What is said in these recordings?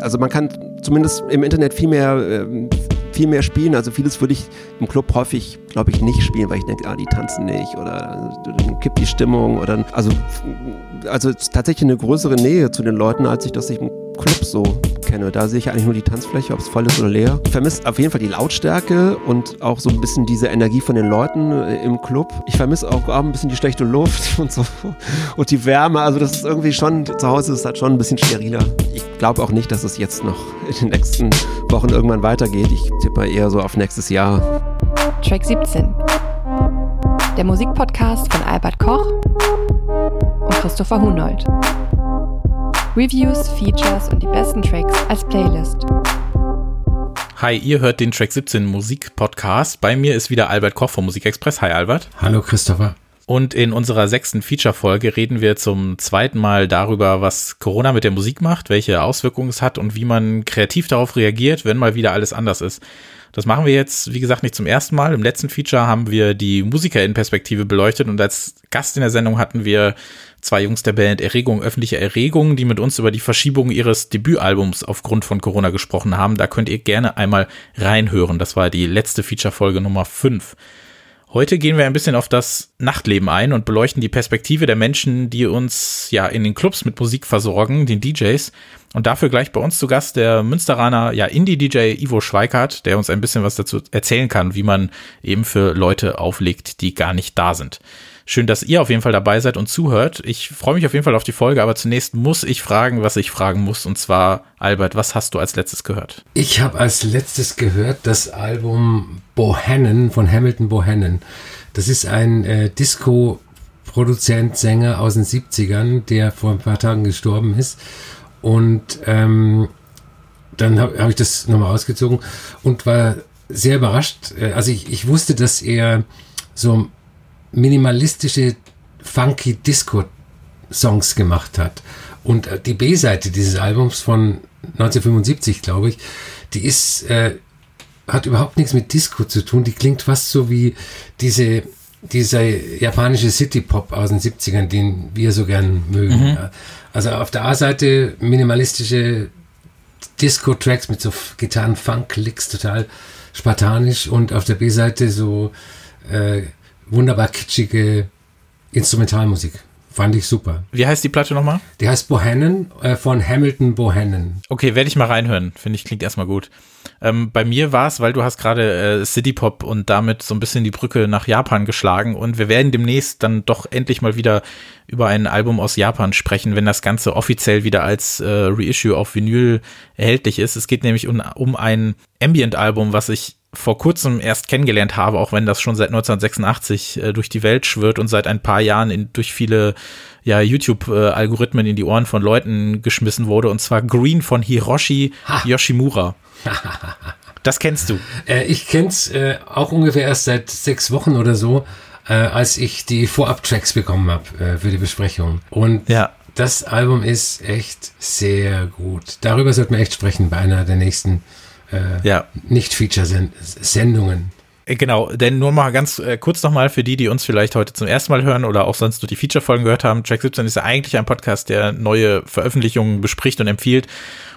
Also man kann zumindest im Internet viel mehr, äh, viel mehr spielen. Also vieles würde ich im Club häufig, glaube ich, nicht spielen, weil ich denke, ah, die tanzen nicht oder dann kippt die Stimmung oder also, also tatsächlich eine größere Nähe zu den Leuten, als ich das im Club so kenne. Da sehe ich eigentlich nur die Tanzfläche, ob es voll ist oder leer. Ich vermisse auf jeden Fall die Lautstärke und auch so ein bisschen diese Energie von den Leuten äh, im Club. Ich vermisse auch, ein bisschen die schlechte Luft und so und die Wärme. Also das ist irgendwie schon, zu Hause ist halt schon ein bisschen steriler. Ich glaube auch nicht, dass es jetzt noch in den nächsten Wochen irgendwann weitergeht. Ich tippe eher so auf nächstes Jahr. Track 17. Der Musikpodcast von Albert Koch und Christopher Hunold. Reviews, Features und die besten Tracks als Playlist. Hi, ihr hört den Track 17 Musik Podcast. Bei mir ist wieder Albert Koch vom Musikexpress. Hi Albert. Hallo Christopher. Und in unserer sechsten Feature-Folge reden wir zum zweiten Mal darüber, was Corona mit der Musik macht, welche Auswirkungen es hat und wie man kreativ darauf reagiert, wenn mal wieder alles anders ist. Das machen wir jetzt, wie gesagt, nicht zum ersten Mal. Im letzten Feature haben wir die Musiker-in-Perspektive beleuchtet und als Gast in der Sendung hatten wir zwei Jungs der Band Erregung, öffentliche Erregung, die mit uns über die Verschiebung ihres Debütalbums aufgrund von Corona gesprochen haben. Da könnt ihr gerne einmal reinhören. Das war die letzte Feature-Folge Nummer 5. Heute gehen wir ein bisschen auf das Nachtleben ein und beleuchten die Perspektive der Menschen, die uns ja in den Clubs mit Musik versorgen, den DJs. Und dafür gleich bei uns zu Gast der Münsteraner ja, Indie-DJ Ivo Schweikart, der uns ein bisschen was dazu erzählen kann, wie man eben für Leute auflegt, die gar nicht da sind. Schön, dass ihr auf jeden Fall dabei seid und zuhört. Ich freue mich auf jeden Fall auf die Folge, aber zunächst muss ich fragen, was ich fragen muss. Und zwar, Albert, was hast du als letztes gehört? Ich habe als letztes gehört das Album Bohannon von Hamilton Bohannon. Das ist ein äh, Disco-Produzent, Sänger aus den 70ern, der vor ein paar Tagen gestorben ist. Und ähm, dann habe hab ich das nochmal ausgezogen und war sehr überrascht. Äh, also ich, ich wusste, dass er so minimalistische, funky Disco-Songs gemacht hat. Und äh, die B-Seite dieses Albums von 1975, glaube ich, die ist, äh, hat überhaupt nichts mit Disco zu tun. Die klingt fast so wie diese, dieser japanische City-Pop aus den 70ern, den wir so gern mögen. Mhm. Also auf der A-Seite minimalistische Disco-Tracks mit so Gitarren-Funk-Licks, total spartanisch. Und auf der B-Seite so äh, wunderbar kitschige Instrumentalmusik. Fand ich super. Wie heißt die Platte nochmal? Die heißt Bohannon äh, von Hamilton Bohannon. Okay, werde ich mal reinhören. Finde ich, klingt erstmal gut. Ähm, bei mir war es, weil du hast gerade äh, City Pop und damit so ein bisschen die Brücke nach Japan geschlagen und wir werden demnächst dann doch endlich mal wieder über ein Album aus Japan sprechen, wenn das Ganze offiziell wieder als äh, Reissue auf Vinyl erhältlich ist. Es geht nämlich um, um ein Ambient-Album, was ich vor kurzem erst kennengelernt habe, auch wenn das schon seit 1986 äh, durch die Welt schwirrt und seit ein paar Jahren in, durch viele ja, YouTube-Algorithmen in die Ohren von Leuten geschmissen wurde, und zwar Green von Hiroshi ha. Yoshimura. das kennst du. Äh, ich kenn's äh, auch ungefähr erst seit sechs Wochen oder so, äh, als ich die Vorab-Tracks bekommen habe äh, für die Besprechung. Und ja. das Album ist echt sehr gut. Darüber sollten wir echt sprechen bei einer der nächsten äh, ja. Nicht-Feature-Sendungen. Äh, genau, denn nur mal ganz äh, kurz nochmal für die, die uns vielleicht heute zum ersten Mal hören oder auch sonst nur die Feature-Folgen gehört haben. Track 17 ist ja eigentlich ein Podcast, der neue Veröffentlichungen bespricht und empfiehlt.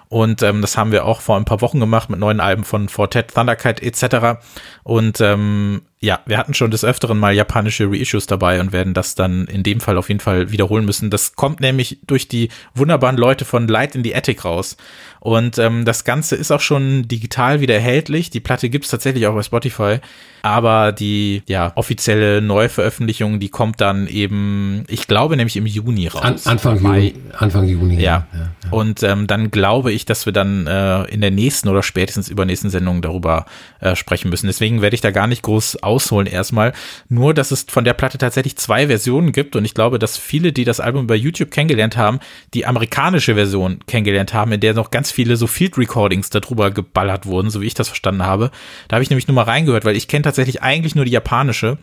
Und ähm, das haben wir auch vor ein paar Wochen gemacht mit neuen Alben von Fortet, Thunderkite etc. Und ähm, ja, wir hatten schon des Öfteren mal japanische Reissues dabei und werden das dann in dem Fall auf jeden Fall wiederholen müssen. Das kommt nämlich durch die wunderbaren Leute von Light in the Attic raus. Und ähm, das Ganze ist auch schon digital wieder erhältlich. Die Platte gibt's tatsächlich auch bei Spotify. Aber die ja, offizielle Neuveröffentlichung, die kommt dann eben, ich glaube nämlich im Juni raus. An, Anfang, Juni, Anfang Juni. Ja. ja, ja. Und ähm, dann glaube ich, dass wir dann äh, in der nächsten oder spätestens übernächsten Sendung darüber äh, sprechen müssen. Deswegen werde ich da gar nicht groß ausholen erstmal. Nur, dass es von der Platte tatsächlich zwei Versionen gibt und ich glaube, dass viele, die das Album bei YouTube kennengelernt haben, die amerikanische Version kennengelernt haben, in der noch ganz viele so Field Recordings darüber geballert wurden, so wie ich das verstanden habe. Da habe ich nämlich nur mal reingehört, weil ich kenne tatsächlich eigentlich nur die japanische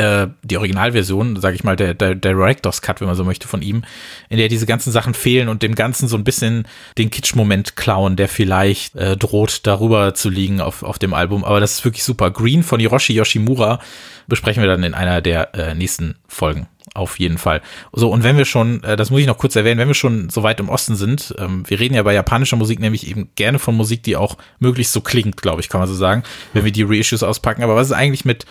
äh, die Originalversion, sage ich mal, der, der, Director's Cut, wenn man so möchte, von ihm, in der diese ganzen Sachen fehlen und dem Ganzen so ein bisschen den Kitsch-Moment klauen, der vielleicht äh, droht, darüber zu liegen auf, auf dem Album. Aber das ist wirklich super. Green von Hiroshi Yoshimura besprechen wir dann in einer der äh, nächsten Folgen. Auf jeden Fall. So, und wenn wir schon, äh, das muss ich noch kurz erwähnen, wenn wir schon so weit im Osten sind, ähm, wir reden ja bei japanischer Musik nämlich eben gerne von Musik, die auch möglichst so klingt, glaube ich, kann man so sagen, wenn wir die Reissues auspacken. Aber was ist eigentlich mit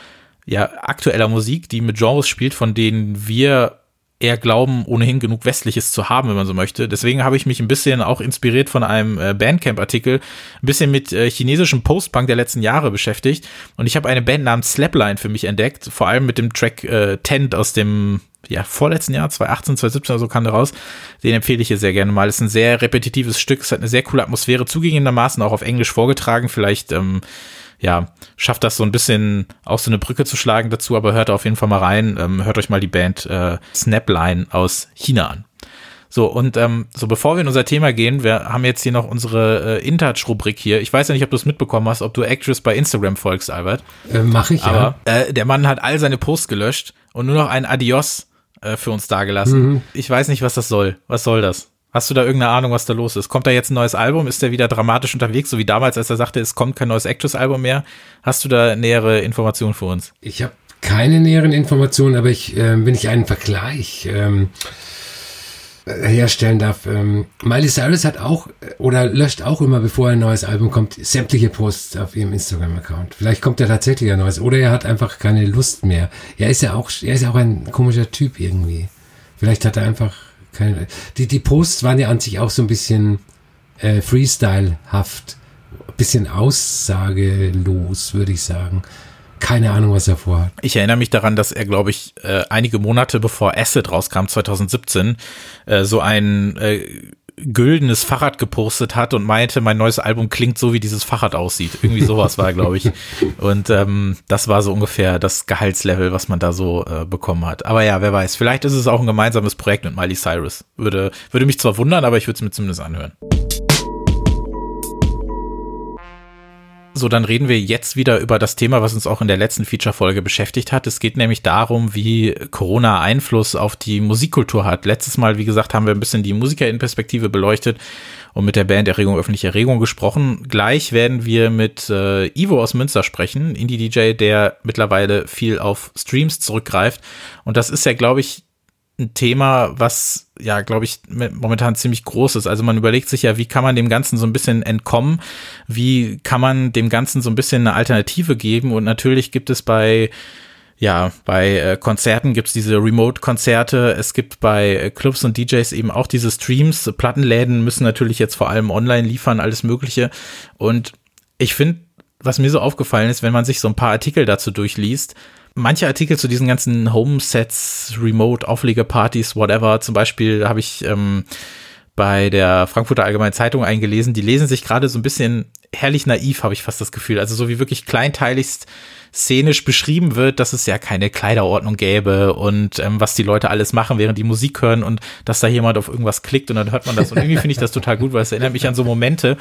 ja, aktueller Musik, die mit Genres spielt, von denen wir eher glauben, ohnehin genug Westliches zu haben, wenn man so möchte. Deswegen habe ich mich ein bisschen auch inspiriert von einem äh, Bandcamp-Artikel, ein bisschen mit äh, chinesischem Post-Punk der letzten Jahre beschäftigt. Und ich habe eine Band namens Slapline für mich entdeckt, vor allem mit dem Track äh, Tent aus dem ja, vorletzten Jahr, 2018, 2017 oder so kam der raus. Den empfehle ich hier sehr gerne mal. Es ist ein sehr repetitives Stück, es hat eine sehr coole Atmosphäre, zugegebenermaßen auch auf Englisch vorgetragen. Vielleicht ähm, ja, schafft das so ein bisschen auch so eine Brücke zu schlagen dazu, aber hört auf jeden Fall mal rein. Ähm, hört euch mal die Band äh, Snapline aus China an. So, und ähm, so bevor wir in unser Thema gehen, wir haben jetzt hier noch unsere äh, InTouch-Rubrik hier. Ich weiß ja nicht, ob du es mitbekommen hast, ob du Actress bei Instagram folgst, Albert. Äh, mach ich, Aber ja. äh, der Mann hat all seine Posts gelöscht und nur noch ein Adios äh, für uns dagelassen. Mhm. Ich weiß nicht, was das soll. Was soll das? Hast du da irgendeine Ahnung, was da los ist? Kommt da jetzt ein neues Album? Ist der wieder dramatisch unterwegs, so wie damals, als er sagte, es kommt kein neues Actress-Album mehr? Hast du da nähere Informationen für uns? Ich habe keine näheren Informationen, aber ich, äh, wenn ich einen Vergleich ähm, herstellen darf, ähm, Miley Cyrus hat auch oder löscht auch immer, bevor ein neues Album kommt, sämtliche Posts auf ihrem Instagram-Account. Vielleicht kommt er tatsächlich ein neues oder er hat einfach keine Lust mehr. Er ist ja auch, er ist ja auch ein komischer Typ irgendwie. Vielleicht hat er einfach keine, die, die Posts waren ja an sich auch so ein bisschen äh, Freestyle-haft, bisschen aussagelos, würde ich sagen. Keine Ahnung, was er vorhat. Ich erinnere mich daran, dass er, glaube ich, äh, einige Monate bevor Acid rauskam, 2017, äh, so ein äh, güldenes Fahrrad gepostet hat und meinte, mein neues Album klingt so, wie dieses Fahrrad aussieht. Irgendwie sowas war, glaube ich. Und ähm, das war so ungefähr das Gehaltslevel, was man da so äh, bekommen hat. Aber ja, wer weiß, vielleicht ist es auch ein gemeinsames Projekt mit Miley Cyrus. Würde, würde mich zwar wundern, aber ich würde es mir zumindest anhören. So, dann reden wir jetzt wieder über das Thema, was uns auch in der letzten Feature-Folge beschäftigt hat. Es geht nämlich darum, wie Corona Einfluss auf die Musikkultur hat. Letztes Mal, wie gesagt, haben wir ein bisschen die Musikerinnenperspektive beleuchtet und mit der Band Erregung öffentliche Erregung gesprochen. Gleich werden wir mit äh, Ivo aus Münster sprechen, Indie-DJ, der mittlerweile viel auf Streams zurückgreift. Und das ist ja, glaube ich, ein Thema, was ja, glaube ich, momentan ziemlich groß ist. Also man überlegt sich ja, wie kann man dem Ganzen so ein bisschen entkommen? Wie kann man dem Ganzen so ein bisschen eine Alternative geben? Und natürlich gibt es bei ja, bei äh, Konzerten gibt's diese Remote-Konzerte, es gibt bei äh, Clubs und DJs eben auch diese Streams. Plattenläden müssen natürlich jetzt vor allem online liefern, alles Mögliche. Und ich finde, was mir so aufgefallen ist, wenn man sich so ein paar Artikel dazu durchliest, manche Artikel zu diesen ganzen Home-Sets, Remote, Auflegerpartys, whatever, zum Beispiel habe ich ähm, bei der Frankfurter Allgemeinen Zeitung eingelesen, die lesen sich gerade so ein bisschen herrlich naiv, habe ich fast das Gefühl. Also so wie wirklich kleinteiligst szenisch beschrieben wird, dass es ja keine Kleiderordnung gäbe und ähm, was die Leute alles machen, während die Musik hören und dass da jemand auf irgendwas klickt und dann hört man das. Und irgendwie finde ich das total gut, weil es erinnert mich an so Momente,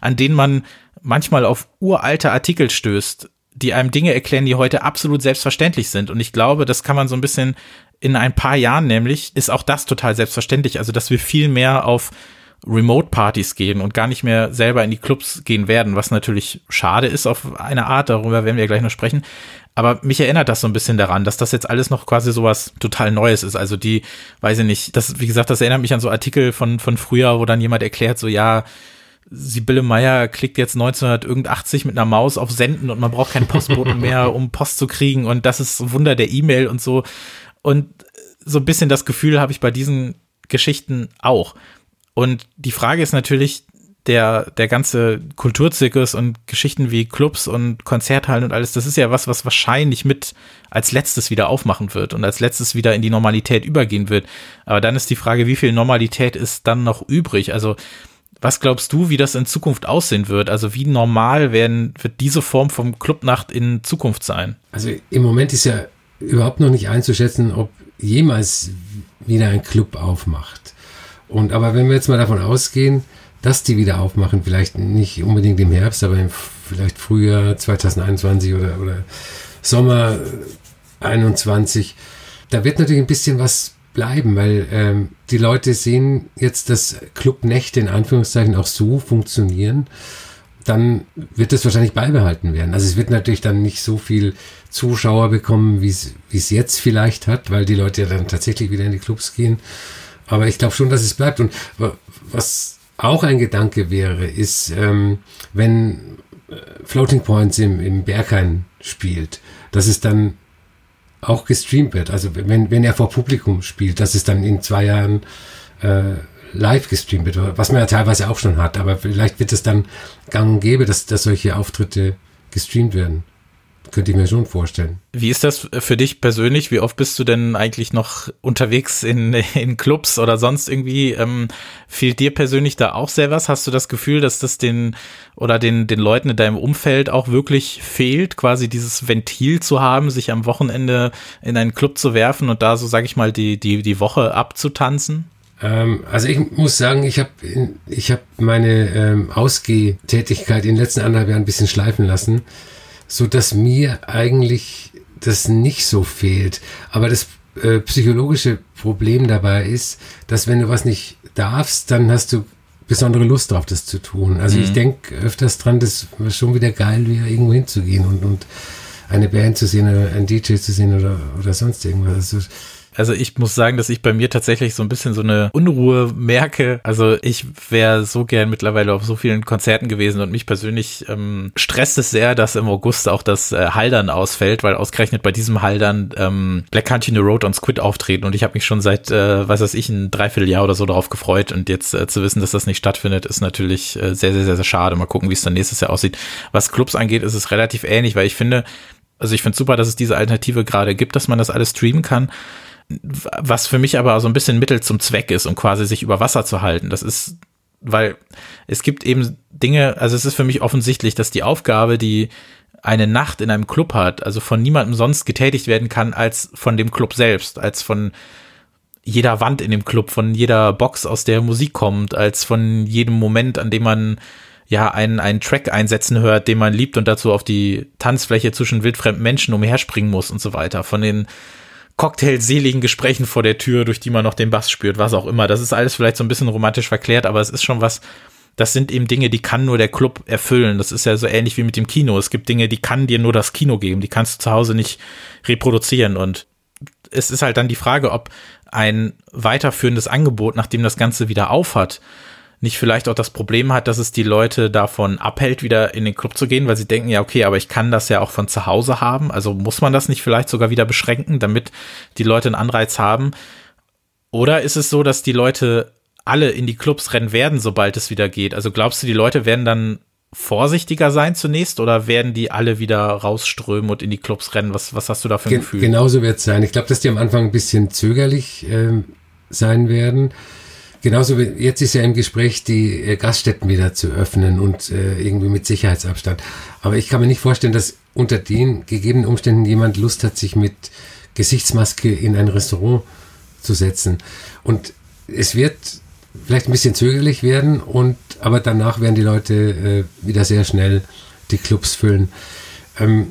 an denen man manchmal auf uralte Artikel stößt, die einem Dinge erklären, die heute absolut selbstverständlich sind. Und ich glaube, das kann man so ein bisschen in ein paar Jahren nämlich, ist auch das total selbstverständlich. Also, dass wir viel mehr auf Remote-Partys gehen und gar nicht mehr selber in die Clubs gehen werden, was natürlich schade ist auf eine Art, darüber werden wir gleich noch sprechen. Aber mich erinnert das so ein bisschen daran, dass das jetzt alles noch quasi sowas total Neues ist. Also die, weiß ich nicht, das, wie gesagt, das erinnert mich an so Artikel von, von früher, wo dann jemand erklärt, so ja, Sibylle Meyer klickt jetzt 1980 mit einer Maus auf Senden und man braucht keinen Postboten mehr, um Post zu kriegen und das ist Wunder der E-Mail und so. Und so ein bisschen das Gefühl habe ich bei diesen Geschichten auch. Und die Frage ist natürlich, der, der ganze Kulturzirkus und Geschichten wie Clubs und Konzerthallen und alles, das ist ja was, was wahrscheinlich mit als letztes wieder aufmachen wird und als letztes wieder in die Normalität übergehen wird. Aber dann ist die Frage, wie viel Normalität ist dann noch übrig? Also, was glaubst du, wie das in Zukunft aussehen wird? Also wie normal werden, wird diese Form vom Clubnacht in Zukunft sein? Also im Moment ist ja überhaupt noch nicht einzuschätzen, ob jemals wieder ein Club aufmacht. Und aber wenn wir jetzt mal davon ausgehen, dass die wieder aufmachen, vielleicht nicht unbedingt im Herbst, aber im, vielleicht Frühjahr 2021 oder, oder Sommer 2021. Da wird natürlich ein bisschen was bleiben, weil ähm, die Leute sehen jetzt, dass Clubnächte in Anführungszeichen auch so funktionieren. Dann wird es wahrscheinlich beibehalten werden. Also es wird natürlich dann nicht so viel Zuschauer bekommen, wie es jetzt vielleicht hat, weil die Leute ja dann tatsächlich wieder in die Clubs gehen. Aber ich glaube schon, dass es bleibt. Und was auch ein Gedanke wäre, ist, ähm, wenn äh, Floating Points im, im Berghain spielt, dass es dann auch gestreamt wird. Also wenn, wenn er vor Publikum spielt, dass es dann in zwei Jahren äh, live gestreamt wird, was man ja teilweise auch schon hat, aber vielleicht wird es dann gang und gäbe, dass, dass solche Auftritte gestreamt werden. Könnte ich mir schon vorstellen. Wie ist das für dich persönlich? Wie oft bist du denn eigentlich noch unterwegs in, in Clubs oder sonst irgendwie? Ähm, fehlt dir persönlich da auch sehr was? Hast du das Gefühl, dass das den oder den, den Leuten in deinem Umfeld auch wirklich fehlt, quasi dieses Ventil zu haben, sich am Wochenende in einen Club zu werfen und da so, sag ich mal, die, die, die Woche abzutanzen? Ähm, also ich muss sagen, ich habe ich hab meine ähm, Ausgehtätigkeit in den letzten anderthalb Jahren ein bisschen schleifen lassen so dass mir eigentlich das nicht so fehlt. Aber das äh, psychologische Problem dabei ist, dass wenn du was nicht darfst, dann hast du besondere Lust drauf, das zu tun. Also mhm. ich denke öfters dran, das war schon wieder geil, wieder irgendwo hinzugehen und, und eine Band zu sehen oder einen DJ zu sehen oder, oder sonst irgendwas. Also also ich muss sagen, dass ich bei mir tatsächlich so ein bisschen so eine Unruhe merke. Also ich wäre so gern mittlerweile auf so vielen Konzerten gewesen und mich persönlich ähm, stresst es sehr, dass im August auch das äh, Haldern ausfällt, weil ausgerechnet bei diesem Haldern ähm, Black Country New Road und Squid auftreten und ich habe mich schon seit, äh, was weiß ich, ein Dreivierteljahr oder so darauf gefreut und jetzt äh, zu wissen, dass das nicht stattfindet, ist natürlich äh, sehr, sehr, sehr, sehr schade. Mal gucken, wie es dann nächstes Jahr aussieht. Was Clubs angeht, ist es relativ ähnlich, weil ich finde, also ich finde super, dass es diese Alternative gerade gibt, dass man das alles streamen kann was für mich aber so ein bisschen Mittel zum Zweck ist, um quasi sich über Wasser zu halten. Das ist, weil es gibt eben Dinge, also es ist für mich offensichtlich, dass die Aufgabe, die eine Nacht in einem Club hat, also von niemandem sonst getätigt werden kann als von dem Club selbst, als von jeder Wand in dem Club, von jeder Box, aus der Musik kommt, als von jedem Moment, an dem man ja einen, einen Track einsetzen hört, den man liebt und dazu auf die Tanzfläche zwischen wildfremden Menschen umherspringen muss und so weiter. Von den cocktailseligen Gesprächen vor der Tür, durch die man noch den Bass spürt, was auch immer. Das ist alles vielleicht so ein bisschen romantisch verklärt, aber es ist schon was, das sind eben Dinge, die kann nur der Club erfüllen. Das ist ja so ähnlich wie mit dem Kino. Es gibt Dinge, die kann dir nur das Kino geben, die kannst du zu Hause nicht reproduzieren. Und es ist halt dann die Frage, ob ein weiterführendes Angebot, nachdem das Ganze wieder aufhat, nicht vielleicht auch das Problem hat, dass es die Leute davon abhält, wieder in den Club zu gehen, weil sie denken, ja, okay, aber ich kann das ja auch von zu Hause haben. Also muss man das nicht vielleicht sogar wieder beschränken, damit die Leute einen Anreiz haben? Oder ist es so, dass die Leute alle in die Clubs rennen werden, sobald es wieder geht? Also glaubst du, die Leute werden dann vorsichtiger sein zunächst oder werden die alle wieder rausströmen und in die Clubs rennen? Was, was hast du da für ein Gen Gefühl? Genauso wird es sein. Ich glaube, dass die am Anfang ein bisschen zögerlich äh, sein werden. Genauso wie jetzt ist ja im Gespräch, die äh, Gaststätten wieder zu öffnen und äh, irgendwie mit Sicherheitsabstand. Aber ich kann mir nicht vorstellen, dass unter den gegebenen Umständen jemand Lust hat, sich mit Gesichtsmaske in ein Restaurant zu setzen. Und es wird vielleicht ein bisschen zögerlich werden und aber danach werden die Leute äh, wieder sehr schnell die Clubs füllen. Ähm,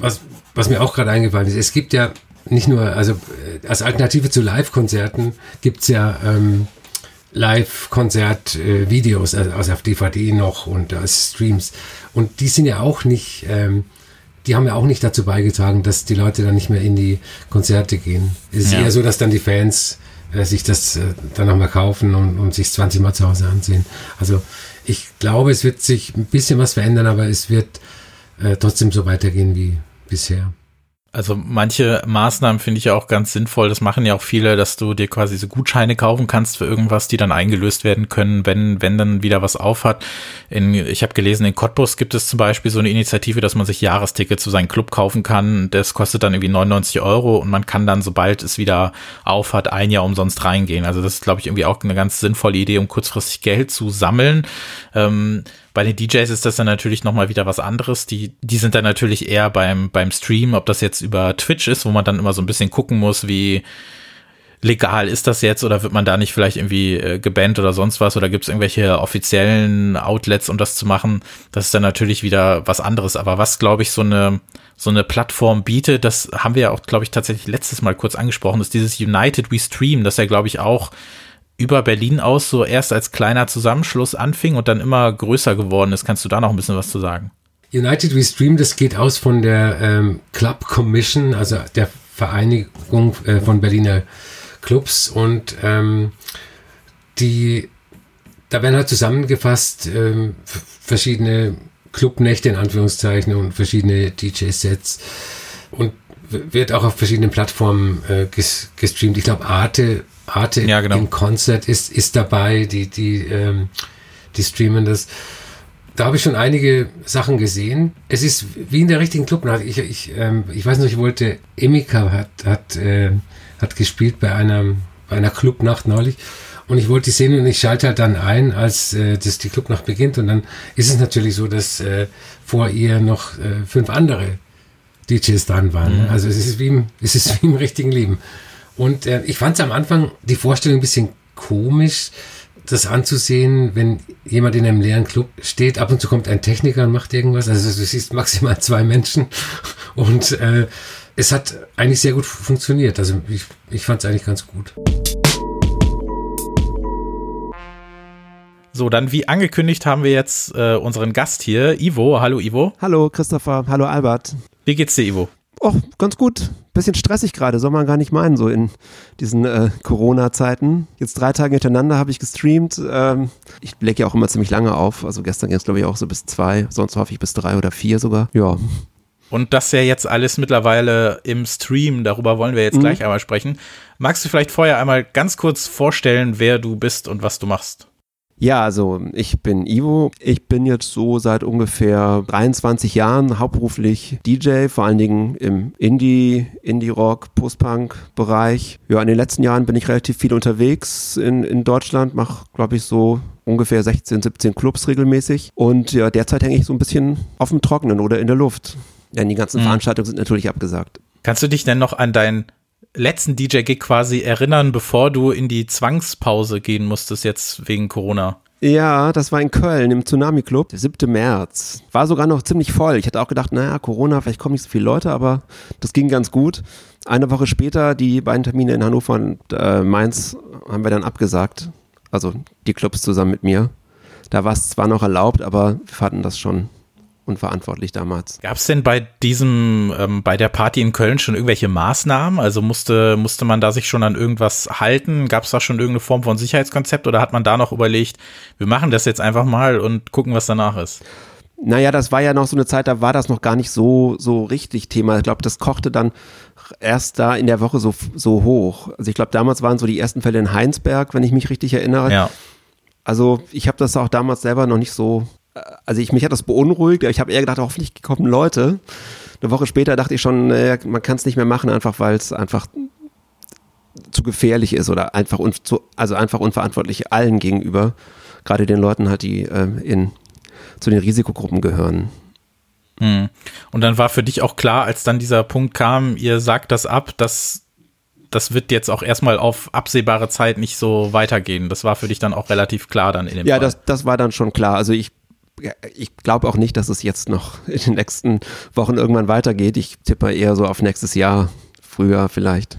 was, was mir auch gerade eingefallen ist, es gibt ja nicht nur, also äh, als Alternative zu Live-Konzerten gibt es ja ähm, Live-Konzert-Videos, äh, also auf DVD noch und als Streams. Und die sind ja auch nicht, ähm, die haben ja auch nicht dazu beigetragen, dass die Leute dann nicht mehr in die Konzerte gehen. Es ist ja. eher so, dass dann die Fans äh, sich das äh, dann nochmal kaufen und, und sich 20 Mal zu Hause ansehen. Also ich glaube, es wird sich ein bisschen was verändern, aber es wird äh, trotzdem so weitergehen wie bisher. Also manche Maßnahmen finde ich ja auch ganz sinnvoll. Das machen ja auch viele, dass du dir quasi so Gutscheine kaufen kannst für irgendwas, die dann eingelöst werden können, wenn, wenn dann wieder was aufhat. In, ich habe gelesen, in Cottbus gibt es zum Beispiel so eine Initiative, dass man sich Jahrestickets zu seinem Club kaufen kann. Das kostet dann irgendwie 99 Euro und man kann dann, sobald es wieder aufhat, ein Jahr umsonst reingehen. Also das ist, glaube ich, irgendwie auch eine ganz sinnvolle Idee, um kurzfristig Geld zu sammeln. Ähm, bei den DJs ist das dann natürlich nochmal wieder was anderes. Die, die sind dann natürlich eher beim, beim Stream, ob das jetzt über Twitch ist, wo man dann immer so ein bisschen gucken muss, wie, legal ist das jetzt oder wird man da nicht vielleicht irgendwie äh, gebannt oder sonst was oder gibt es irgendwelche offiziellen Outlets, um das zu machen? Das ist dann natürlich wieder was anderes. Aber was, glaube ich, so eine, so eine Plattform bietet, das haben wir ja auch, glaube ich, tatsächlich letztes Mal kurz angesprochen, ist dieses United We Stream, das ja, glaube ich, auch über Berlin aus so erst als kleiner Zusammenschluss anfing und dann immer größer geworden ist. Kannst du da noch ein bisschen was zu sagen? United We Stream, das geht aus von der ähm, Club Commission, also der Vereinigung äh, von Berliner Clubs und ähm, die, da werden halt zusammengefasst ähm, verschiedene Clubnächte in Anführungszeichen und verschiedene DJ-Sets und wird auch auf verschiedenen Plattformen äh, ges gestreamt. Ich glaube, Arte, Arte ja, genau. im Konzert ist, ist dabei, die, die, ähm, die streamen das. Da habe ich schon einige Sachen gesehen. Es ist wie in der richtigen Clubnacht. Ich, ich, ähm, ich weiß nicht, ich wollte, Emika hat, hat, äh, hat gespielt bei einer, bei einer Clubnacht neulich. Und ich wollte die sehen und ich schalte halt dann ein, als äh, das die Clubnacht beginnt. Und dann ist es natürlich so, dass äh, vor ihr noch äh, fünf andere DJs dran waren. Mhm. Also es ist wie im, es ist wie im richtigen Leben. Und äh, ich fand es am Anfang die Vorstellung ein bisschen komisch, das anzusehen, wenn jemand in einem leeren Club steht. Ab und zu kommt ein Techniker und macht irgendwas. Also du siehst maximal zwei Menschen. Und äh, es hat eigentlich sehr gut funktioniert. Also ich, ich fand es eigentlich ganz gut. So, dann wie angekündigt haben wir jetzt äh, unseren Gast hier, Ivo. Hallo Ivo. Hallo Christopher, hallo Albert. Wie geht's dir, Ivo? Oh, ganz gut. Bisschen stressig gerade, soll man gar nicht meinen, so in diesen äh, Corona-Zeiten. Jetzt drei Tage hintereinander habe ich gestreamt. Ähm, ich lege ja auch immer ziemlich lange auf. Also gestern ging es, glaube ich, auch so bis zwei, sonst hoffe ich bis drei oder vier sogar. Ja. Und das ja jetzt alles mittlerweile im Stream, darüber wollen wir jetzt mhm. gleich einmal sprechen. Magst du vielleicht vorher einmal ganz kurz vorstellen, wer du bist und was du machst? Ja, also ich bin Ivo. Ich bin jetzt so seit ungefähr 23 Jahren hauptberuflich DJ, vor allen Dingen im Indie, Indie-Rock, Post-Punk-Bereich. Ja, in den letzten Jahren bin ich relativ viel unterwegs in, in Deutschland, mache, glaube ich, so ungefähr 16, 17 Clubs regelmäßig. Und ja, derzeit hänge ich so ein bisschen auf dem Trockenen oder in der Luft. Denn die ganzen mhm. Veranstaltungen sind natürlich abgesagt. Kannst du dich denn noch an dein letzten DJ-Gig quasi erinnern, bevor du in die Zwangspause gehen musstest jetzt wegen Corona? Ja, das war in Köln im Tsunami Club, der 7. März. War sogar noch ziemlich voll. Ich hatte auch gedacht, naja, Corona, vielleicht kommen nicht so viele Leute, aber das ging ganz gut. Eine Woche später, die beiden Termine in Hannover und äh, Mainz haben wir dann abgesagt. Also die Clubs zusammen mit mir. Da war es zwar noch erlaubt, aber wir fanden das schon unverantwortlich damals. Gab es denn bei diesem, ähm, bei der Party in Köln schon irgendwelche Maßnahmen? Also musste, musste man da sich schon an irgendwas halten? Gab es da schon irgendeine Form von Sicherheitskonzept oder hat man da noch überlegt, wir machen das jetzt einfach mal und gucken, was danach ist? Naja, das war ja noch so eine Zeit, da war das noch gar nicht so, so richtig Thema. Ich glaube, das kochte dann erst da in der Woche so, so hoch. Also ich glaube, damals waren so die ersten Fälle in Heinsberg, wenn ich mich richtig erinnere. Ja. Also ich habe das auch damals selber noch nicht so also ich, mich hat das beunruhigt, ich habe eher gedacht, hoffentlich kommen Leute. Eine Woche später dachte ich schon, äh, man kann es nicht mehr machen, einfach weil es einfach zu gefährlich ist oder einfach, un, zu, also einfach unverantwortlich allen gegenüber, gerade den Leuten halt, die äh, in, zu den Risikogruppen gehören. Hm. Und dann war für dich auch klar, als dann dieser Punkt kam, ihr sagt das ab, dass das wird jetzt auch erstmal auf absehbare Zeit nicht so weitergehen. Das war für dich dann auch relativ klar dann in dem Ja, Fall. das, das war dann schon klar. Also ich ich glaube auch nicht, dass es jetzt noch in den nächsten Wochen irgendwann weitergeht. Ich tippe eher so auf nächstes Jahr, früher vielleicht.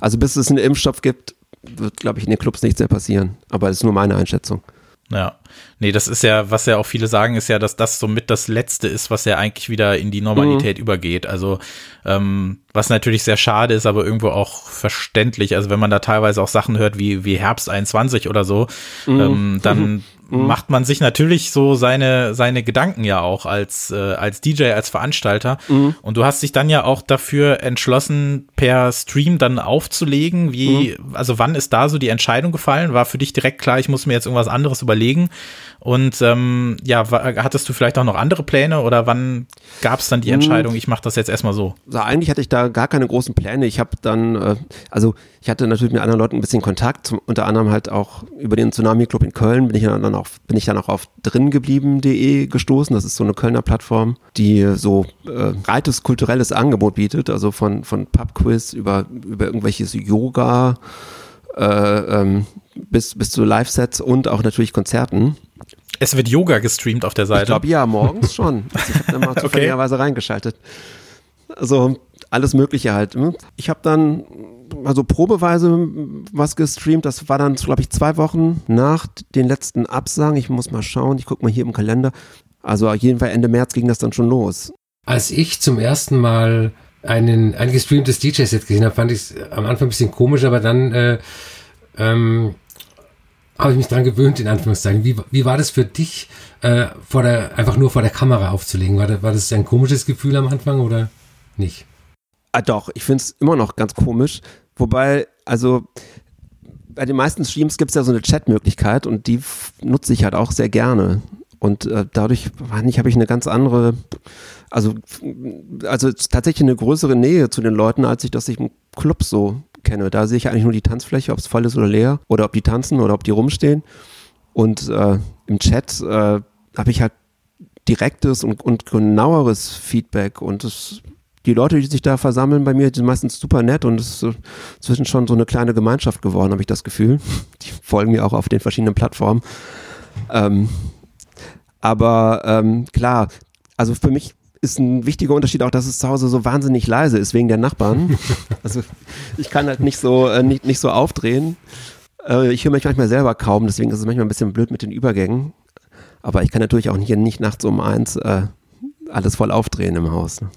Also bis es einen Impfstoff gibt, wird, glaube ich, in den Clubs nichts mehr passieren. Aber das ist nur meine Einschätzung. Ja, nee, das ist ja, was ja auch viele sagen, ist ja, dass das somit das Letzte ist, was ja eigentlich wieder in die Normalität mhm. übergeht. Also, ähm, was natürlich sehr schade ist, aber irgendwo auch verständlich. Also, wenn man da teilweise auch Sachen hört wie, wie Herbst 21 oder so, mhm. ähm, dann mhm. Mhm. macht man sich natürlich so seine, seine Gedanken ja auch als, äh, als DJ, als Veranstalter. Mhm. Und du hast dich dann ja auch dafür entschlossen, per Stream dann aufzulegen. Wie, mhm. also wann ist da so die Entscheidung gefallen? War für dich direkt klar, ich muss mir jetzt irgendwas anderes überlegen? Und ähm, ja, hattest du vielleicht auch noch andere Pläne oder wann gab es dann die hm. Entscheidung, ich mache das jetzt erstmal so? Also eigentlich hatte ich da gar keine großen Pläne. Ich habe dann, äh, also ich hatte natürlich mit anderen Leuten ein bisschen Kontakt, zum, unter anderem halt auch über den Tsunami Club in Köln bin ich dann auch, bin ich dann auch auf dringeblieben.de gestoßen. Das ist so eine Kölner Plattform, die so äh, breites kulturelles Angebot bietet, also von, von Pubquiz über, über irgendwelches Yoga äh, ähm, bis, bis zu Live-Sets und auch natürlich Konzerten. Es wird Yoga gestreamt auf der Seite. Ich glaube ja, morgens schon. Also ich habe da mal zufälligerweise okay. reingeschaltet. Also alles Mögliche halt. Ne? Ich habe dann also probeweise was gestreamt. Das war dann, glaube ich, zwei Wochen nach den letzten Absagen. Ich muss mal schauen. Ich gucke mal hier im Kalender. Also auf jeden Fall Ende März ging das dann schon los. Als ich zum ersten Mal einen, ein gestreamtes DJ-Set gesehen habe, fand ich es am Anfang ein bisschen komisch, aber dann äh, ähm, habe ich mich dran gewöhnt, in Anführungszeichen. Wie, wie war das für dich, äh, vor der, einfach nur vor der Kamera aufzulegen? War, das, war das ein komisches Gefühl am Anfang oder nicht? Ah, doch, ich finde es immer noch ganz komisch. Wobei, also bei den meisten Streams gibt es ja so eine Chat-Möglichkeit und die nutze ich halt auch sehr gerne. Und äh, dadurch, habe ich eine ganz andere, also, also tatsächlich eine größere Nähe zu den Leuten, als ich das ich im Club so kenne. Da sehe ich eigentlich nur die Tanzfläche, ob es voll ist oder leer, oder ob die tanzen oder ob die rumstehen. Und äh, im Chat äh, habe ich halt direktes und, und genaueres Feedback und das, die Leute, die sich da versammeln bei mir, die sind meistens super nett und es ist inzwischen schon so eine kleine Gemeinschaft geworden, habe ich das Gefühl. Die folgen mir auch auf den verschiedenen Plattformen. Ähm, aber ähm, klar, also für mich ist ein wichtiger Unterschied auch, dass es zu Hause so wahnsinnig leise ist wegen der Nachbarn. also ich kann halt nicht so, äh, nicht, nicht so aufdrehen. Äh, ich höre mich manchmal selber kaum, deswegen ist es manchmal ein bisschen blöd mit den Übergängen. Aber ich kann natürlich auch hier nicht nachts um eins äh, alles voll aufdrehen im Haus. Ne?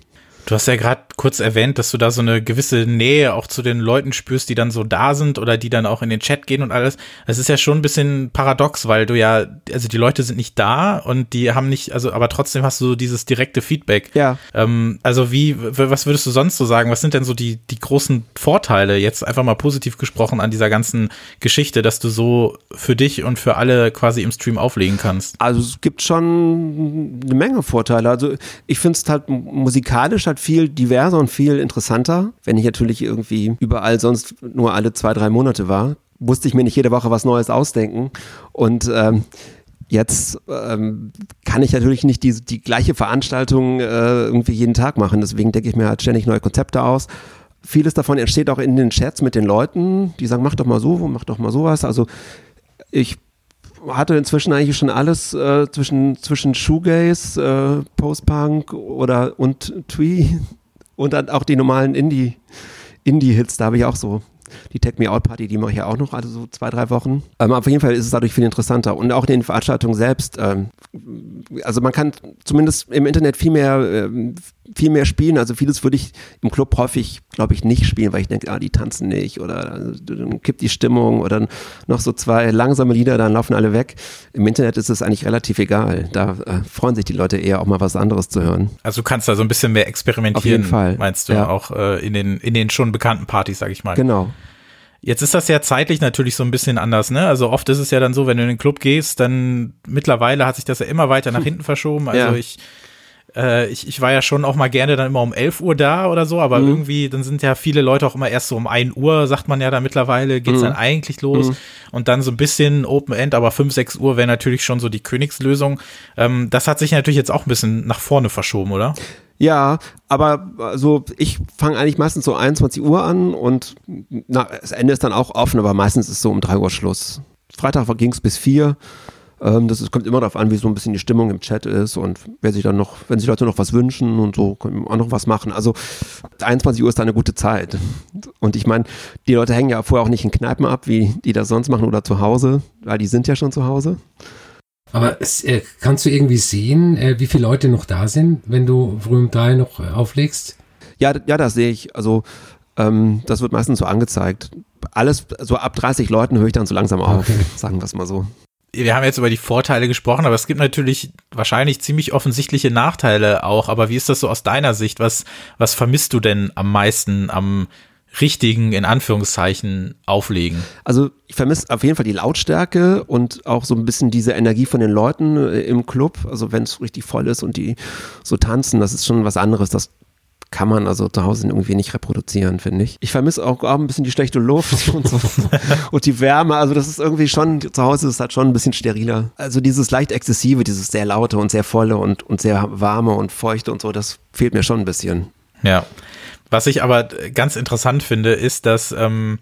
Du hast ja gerade kurz erwähnt, dass du da so eine gewisse Nähe auch zu den Leuten spürst, die dann so da sind oder die dann auch in den Chat gehen und alles. Es ist ja schon ein bisschen paradox, weil du ja, also die Leute sind nicht da und die haben nicht, also aber trotzdem hast du so dieses direkte Feedback. Ja. Ähm, also wie, was würdest du sonst so sagen? Was sind denn so die, die großen Vorteile, jetzt einfach mal positiv gesprochen, an dieser ganzen Geschichte, dass du so für dich und für alle quasi im Stream auflegen kannst? Also es gibt schon eine Menge Vorteile. Also ich finde es halt musikalisch halt viel diverser und viel interessanter. Wenn ich natürlich irgendwie überall sonst nur alle zwei, drei Monate war, musste ich mir nicht jede Woche was Neues ausdenken. Und ähm, Jetzt ähm, kann ich natürlich nicht die, die gleiche Veranstaltung äh, irgendwie jeden Tag machen. Deswegen denke ich mir halt ständig neue Konzepte aus. Vieles davon entsteht auch in den Chats mit den Leuten, die sagen, mach doch mal so, mach doch mal sowas. Also ich hatte inzwischen eigentlich schon alles äh, zwischen, zwischen Shoegaze, äh, Postpunk oder und Twee und dann auch die normalen Indie, Indie-Hits, da habe ich auch so die Take Me Out Party, die mache ich ja auch noch, also so zwei, drei Wochen. Ähm, auf jeden Fall ist es dadurch viel interessanter. Und auch in den Veranstaltungen selbst. Ähm, also man kann zumindest im Internet viel mehr, ähm, viel mehr spielen. Also vieles würde ich im Club häufig, glaube ich, nicht spielen, weil ich denke, ah, die tanzen nicht oder dann kippt die Stimmung oder noch so zwei langsame Lieder, dann laufen alle weg. Im Internet ist es eigentlich relativ egal. Da äh, freuen sich die Leute eher auch mal was anderes zu hören. Also du kannst da so ein bisschen mehr experimentieren, Auf jeden Fall. meinst du, ja. auch äh, in, den, in den schon bekannten Partys, sag ich mal. Genau. Jetzt ist das ja zeitlich natürlich so ein bisschen anders, ne? Also oft ist es ja dann so, wenn du in den Club gehst, dann mittlerweile hat sich das ja immer weiter nach hinten verschoben. Also ja. ich, äh, ich, ich war ja schon auch mal gerne dann immer um 11 Uhr da oder so, aber mhm. irgendwie, dann sind ja viele Leute auch immer erst so um 1 Uhr, sagt man ja da mittlerweile, geht's mhm. dann eigentlich los. Mhm. Und dann so ein bisschen Open End, aber 5, 6 Uhr wäre natürlich schon so die Königslösung. Ähm, das hat sich natürlich jetzt auch ein bisschen nach vorne verschoben, oder? Ja, aber also ich fange eigentlich meistens so 21 Uhr an und na, das Ende ist dann auch offen, aber meistens ist so um 3 Uhr Schluss. Freitag ging es bis 4. Ähm, das ist, kommt immer darauf an, wie so ein bisschen die Stimmung im Chat ist und wer sich dann noch, wenn sich Leute noch was wünschen und so, können auch noch was machen. Also 21 Uhr ist da eine gute Zeit. Und ich meine, die Leute hängen ja vorher auch nicht in Kneipen ab, wie die das sonst machen oder zu Hause, weil die sind ja schon zu Hause. Aber es, äh, kannst du irgendwie sehen, äh, wie viele Leute noch da sind, wenn du früh um drei noch äh, auflegst? Ja, ja, das sehe ich. Also ähm, das wird meistens so angezeigt. Alles, so ab 30 Leuten höre ich dann so langsam auf, okay. sagen wir es mal so. Wir haben jetzt über die Vorteile gesprochen, aber es gibt natürlich wahrscheinlich ziemlich offensichtliche Nachteile auch. Aber wie ist das so aus deiner Sicht? Was, was vermisst du denn am meisten am richtigen, in Anführungszeichen, auflegen? Also ich vermisse auf jeden Fall die Lautstärke und auch so ein bisschen diese Energie von den Leuten äh, im Club. Also wenn es richtig voll ist und die so tanzen, das ist schon was anderes. Das kann man also zu Hause irgendwie nicht reproduzieren, finde ich. Ich vermisse auch, auch ein bisschen die schlechte Luft und, so. und die Wärme. Also das ist irgendwie schon, zu Hause ist halt schon ein bisschen steriler. Also dieses leicht exzessive, dieses sehr laute und sehr volle und, und sehr warme und feuchte und so, das fehlt mir schon ein bisschen. Ja. Was ich aber ganz interessant finde, ist, dass ähm,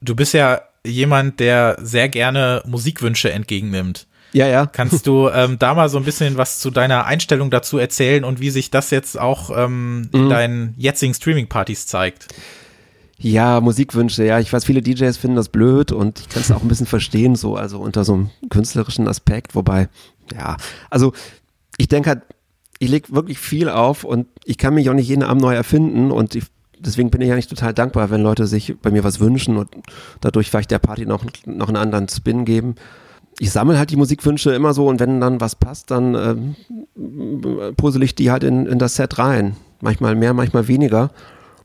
du bist ja jemand, der sehr gerne Musikwünsche entgegennimmt. Ja, ja. Kannst du ähm, da mal so ein bisschen was zu deiner Einstellung dazu erzählen und wie sich das jetzt auch ähm, in mhm. deinen jetzigen Streaming-Partys zeigt? Ja, Musikwünsche, ja. Ich weiß, viele DJs finden das blöd und ich kann es auch ein bisschen verstehen, so, also unter so einem künstlerischen Aspekt, wobei, ja, also ich denke halt, ich lege wirklich viel auf und ich kann mich auch nicht jeden Abend neu erfinden und ich, deswegen bin ich eigentlich total dankbar, wenn Leute sich bei mir was wünschen und dadurch vielleicht der Party noch, noch einen anderen Spin geben ich sammle halt die Musikwünsche immer so und wenn dann was passt, dann äh, puzzle ich die halt in, in das Set rein. Manchmal mehr, manchmal weniger.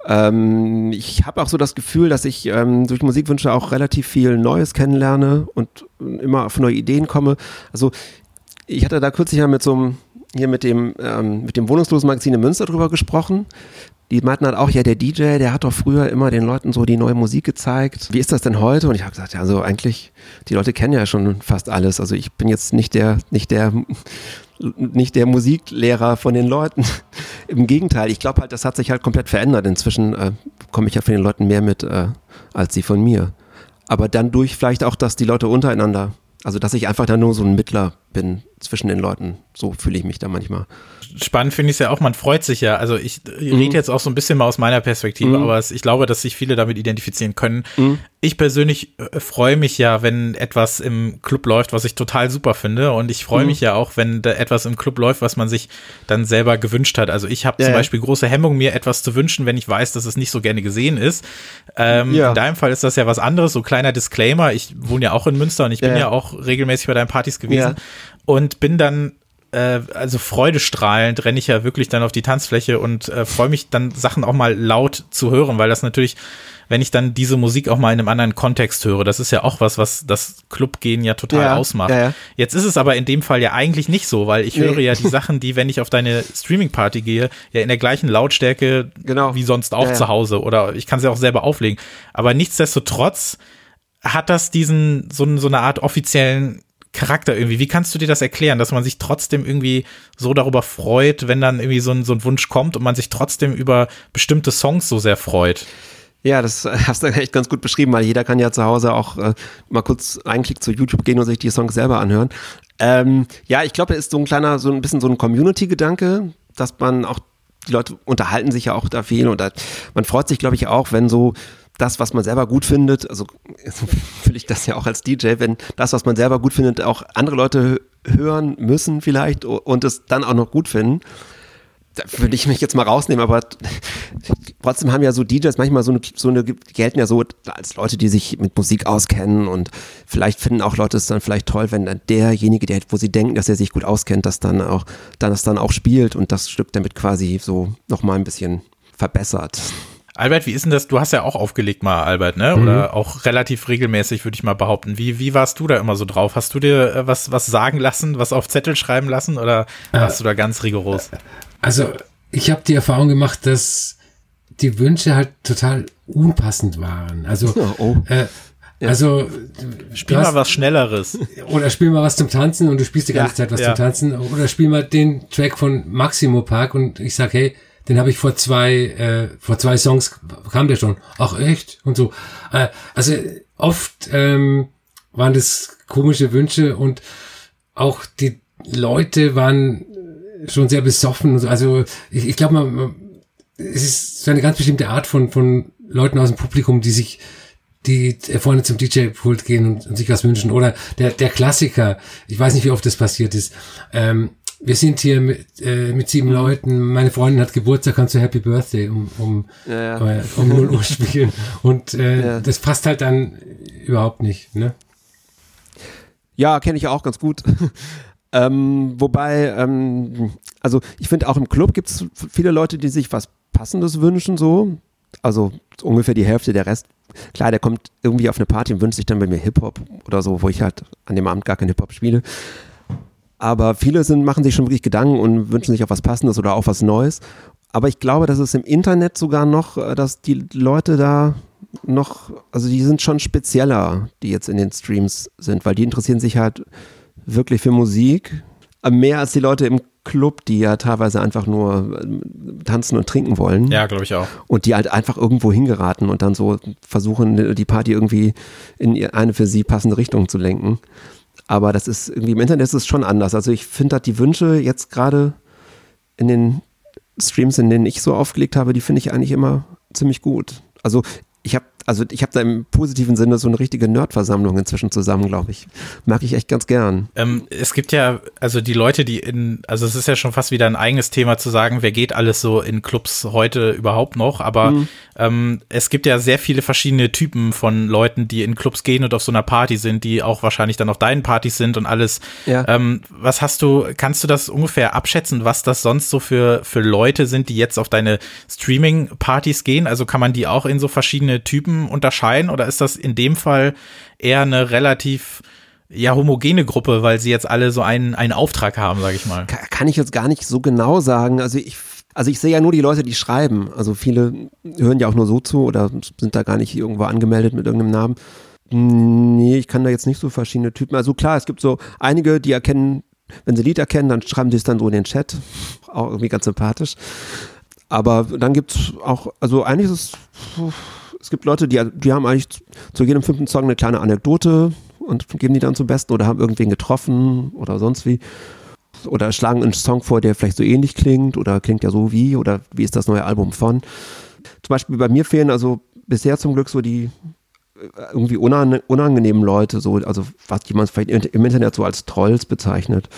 Ähm, ich habe auch so das Gefühl, dass ich ähm, durch Musikwünsche auch relativ viel Neues kennenlerne und immer auf neue Ideen komme. Also ich hatte da kürzlich ja mit so einem hier mit dem, ähm, mit dem Wohnungslosenmagazin in Münster drüber gesprochen die meinten halt auch, ja, der DJ, der hat doch früher immer den Leuten so die neue Musik gezeigt. Wie ist das denn heute? Und ich habe gesagt, ja, also eigentlich, die Leute kennen ja schon fast alles. Also ich bin jetzt nicht der, nicht der, nicht der Musiklehrer von den Leuten. Im Gegenteil, ich glaube halt, das hat sich halt komplett verändert. Inzwischen äh, komme ich ja von den Leuten mehr mit, äh, als sie von mir. Aber dann durch vielleicht auch, dass die Leute untereinander, also dass ich einfach da nur so ein Mittler bin zwischen den Leuten. So fühle ich mich da manchmal spannend finde ich es ja auch, man freut sich ja. Also ich mhm. rede jetzt auch so ein bisschen mal aus meiner Perspektive, mhm. aber es, ich glaube, dass sich viele damit identifizieren können. Mhm. Ich persönlich äh, freue mich ja, wenn etwas im Club läuft, was ich total super finde. Und ich freue mhm. mich ja auch, wenn da etwas im Club läuft, was man sich dann selber gewünscht hat. Also ich habe ja, zum Beispiel große Hemmung, mir etwas zu wünschen, wenn ich weiß, dass es nicht so gerne gesehen ist. Ähm, ja. In deinem Fall ist das ja was anderes. So kleiner Disclaimer. Ich wohne ja auch in Münster und ich ja, bin ja auch regelmäßig bei deinen Partys gewesen und bin dann äh, also freudestrahlend renne ich ja wirklich dann auf die Tanzfläche und äh, freue mich dann Sachen auch mal laut zu hören, weil das natürlich, wenn ich dann diese Musik auch mal in einem anderen Kontext höre, das ist ja auch was, was das Clubgehen ja total ja, ausmacht. Ja, ja. Jetzt ist es aber in dem Fall ja eigentlich nicht so, weil ich nee. höre ja die Sachen, die, wenn ich auf deine Streaming-Party gehe, ja in der gleichen Lautstärke genau. wie sonst auch zu Hause oder ich kann sie auch selber auflegen. Aber nichtsdestotrotz hat das diesen, so, so eine Art offiziellen Charakter irgendwie. Wie kannst du dir das erklären, dass man sich trotzdem irgendwie so darüber freut, wenn dann irgendwie so ein, so ein Wunsch kommt und man sich trotzdem über bestimmte Songs so sehr freut? Ja, das hast du echt ganz gut beschrieben, weil jeder kann ja zu Hause auch äh, mal kurz einklicken zu YouTube gehen und sich die Songs selber anhören. Ähm, ja, ich glaube, es ist so ein kleiner, so ein bisschen so ein Community-Gedanke, dass man auch, die Leute unterhalten sich ja auch da viel und man freut sich, glaube ich, auch, wenn so das, was man selber gut findet, also fühle ich das ja auch als DJ, wenn das, was man selber gut findet, auch andere Leute hören müssen vielleicht und es dann auch noch gut finden. Da würde ich mich jetzt mal rausnehmen, aber trotzdem haben ja so DJs manchmal so eine, so eine, gelten ja so als Leute, die sich mit Musik auskennen und vielleicht finden auch Leute es dann vielleicht toll, wenn dann derjenige, der, wo sie denken, dass er sich gut auskennt, das dann auch, dann das dann auch spielt und das Stück damit quasi so nochmal ein bisschen verbessert. Albert, wie ist denn das? Du hast ja auch aufgelegt mal, Albert, ne? Oder mhm. auch relativ regelmäßig, würde ich mal behaupten. Wie, wie warst du da immer so drauf? Hast du dir äh, was, was sagen lassen, was auf Zettel schreiben lassen oder äh, warst du da ganz rigoros? Also, ich habe die Erfahrung gemacht, dass die Wünsche halt total unpassend waren. Also, oh. äh, ja. Also spiel hast, mal was Schnelleres. Oder spiel mal was zum Tanzen und du spielst die ganze ja, Zeit was ja. zum Tanzen. Oder spiel mal den Track von Maximo Park und ich sag, hey, den habe ich vor zwei, äh, vor zwei Songs kam der schon. Ach echt? Und so. Äh, also oft ähm, waren das komische Wünsche und auch die Leute waren schon sehr besoffen. So. Also ich, ich glaube, man, es ist so eine ganz bestimmte Art von, von Leuten aus dem Publikum, die sich die vorne zum DJ-Pult gehen und, und, sich was wünschen. Oder der, der Klassiker, ich weiß nicht, wie oft das passiert ist. Ähm, wir sind hier mit, äh, mit sieben mhm. Leuten, meine Freundin hat Geburtstag, kannst du Happy Birthday um, um, ja, ja. Äh, um 0 Uhr spielen. Und äh, ja. das passt halt dann überhaupt nicht, ne? Ja, kenne ich auch ganz gut. ähm, wobei, ähm, also ich finde auch im Club gibt es viele Leute, die sich was Passendes wünschen, so. Also ungefähr die Hälfte der Rest. Klar, der kommt irgendwie auf eine Party und wünscht sich dann bei mir Hip-Hop oder so, wo ich halt an dem Abend gar kein Hip-Hop spiele. Aber viele sind, machen sich schon wirklich Gedanken und wünschen sich auch was Passendes oder auch was Neues. Aber ich glaube, dass es im Internet sogar noch, äh, dass die Leute da noch, also die sind schon spezieller, die jetzt in den Streams sind, weil die interessieren sich halt wirklich für Musik. Äh, mehr als die Leute im Club, die ja teilweise einfach nur äh, tanzen und trinken wollen. Ja, glaube ich auch. Und die halt einfach irgendwo hingeraten und dann so versuchen, die Party irgendwie in eine für sie passende Richtung zu lenken. Aber das ist irgendwie im Internet ist es schon anders. Also ich finde halt die Wünsche jetzt gerade in den Streams, in denen ich so aufgelegt habe, die finde ich eigentlich immer ziemlich gut. Also ich habe also ich habe da im positiven Sinne so eine richtige Nerdversammlung inzwischen zusammen, glaube ich. Mag ich echt ganz gern. Ähm, es gibt ja, also die Leute, die in, also es ist ja schon fast wieder ein eigenes Thema zu sagen, wer geht alles so in Clubs heute überhaupt noch, aber mhm. ähm, es gibt ja sehr viele verschiedene Typen von Leuten, die in Clubs gehen und auf so einer Party sind, die auch wahrscheinlich dann auf deinen Partys sind und alles. Ja. Ähm, was hast du, kannst du das ungefähr abschätzen, was das sonst so für, für Leute sind, die jetzt auf deine Streaming-Partys gehen? Also kann man die auch in so verschiedene Typen unterscheiden oder ist das in dem Fall eher eine relativ ja homogene Gruppe, weil sie jetzt alle so einen, einen Auftrag haben, sage ich mal? Kann ich jetzt gar nicht so genau sagen. Also ich also ich sehe ja nur die Leute, die schreiben. Also viele hören ja auch nur so zu oder sind da gar nicht irgendwo angemeldet mit irgendeinem Namen. Nee, ich kann da jetzt nicht so verschiedene Typen. Also klar, es gibt so einige, die erkennen, wenn sie Lied erkennen, dann schreiben sie es dann so in den Chat. Auch irgendwie ganz sympathisch. Aber dann gibt es auch, also eigentlich ist es es gibt Leute, die, die haben eigentlich zu jedem fünften Song eine kleine Anekdote und geben die dann zum Besten oder haben irgendwen getroffen oder sonst wie. Oder schlagen einen Song vor, der vielleicht so ähnlich klingt oder klingt ja so wie oder wie ist das neue Album von. Zum Beispiel bei mir fehlen also bisher zum Glück so die äh, irgendwie unangenehmen Leute, so, also was jemand vielleicht im Internet so als Trolls bezeichnet.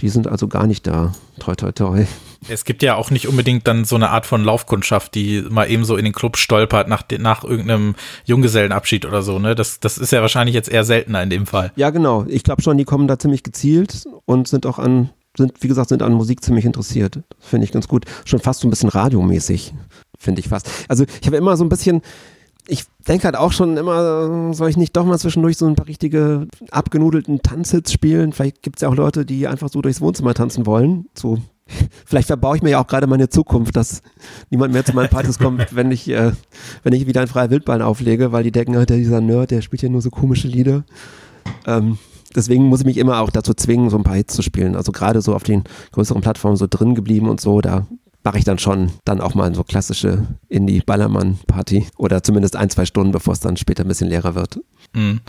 Die sind also gar nicht da. Toi, toi, toi. Es gibt ja auch nicht unbedingt dann so eine Art von Laufkundschaft, die mal eben so in den Club stolpert nach, nach irgendeinem Junggesellenabschied oder so, ne? Das, das ist ja wahrscheinlich jetzt eher seltener in dem Fall. Ja, genau. Ich glaube schon, die kommen da ziemlich gezielt und sind auch an, sind, wie gesagt, sind an Musik ziemlich interessiert. Finde ich ganz gut. Schon fast so ein bisschen radiomäßig, finde ich fast. Also ich habe immer so ein bisschen, ich denke halt auch schon immer, soll ich nicht doch mal zwischendurch so ein paar richtige abgenudelten Tanzhits spielen? Vielleicht gibt es ja auch Leute, die einfach so durchs Wohnzimmer tanzen wollen. So, vielleicht verbaue ich mir ja auch gerade meine Zukunft, dass niemand mehr zu meinen Partys kommt, wenn ich, äh, wenn ich wieder ein freier Wildbahn auflege, weil die denken, der dieser Nerd, der spielt ja nur so komische Lieder. Ähm, deswegen muss ich mich immer auch dazu zwingen, so ein paar Hits zu spielen. Also gerade so auf den größeren Plattformen so drin geblieben und so, da mache ich dann schon dann auch mal so klassische Indie-Ballermann-Party oder zumindest ein, zwei Stunden, bevor es dann später ein bisschen leerer wird. Mhm.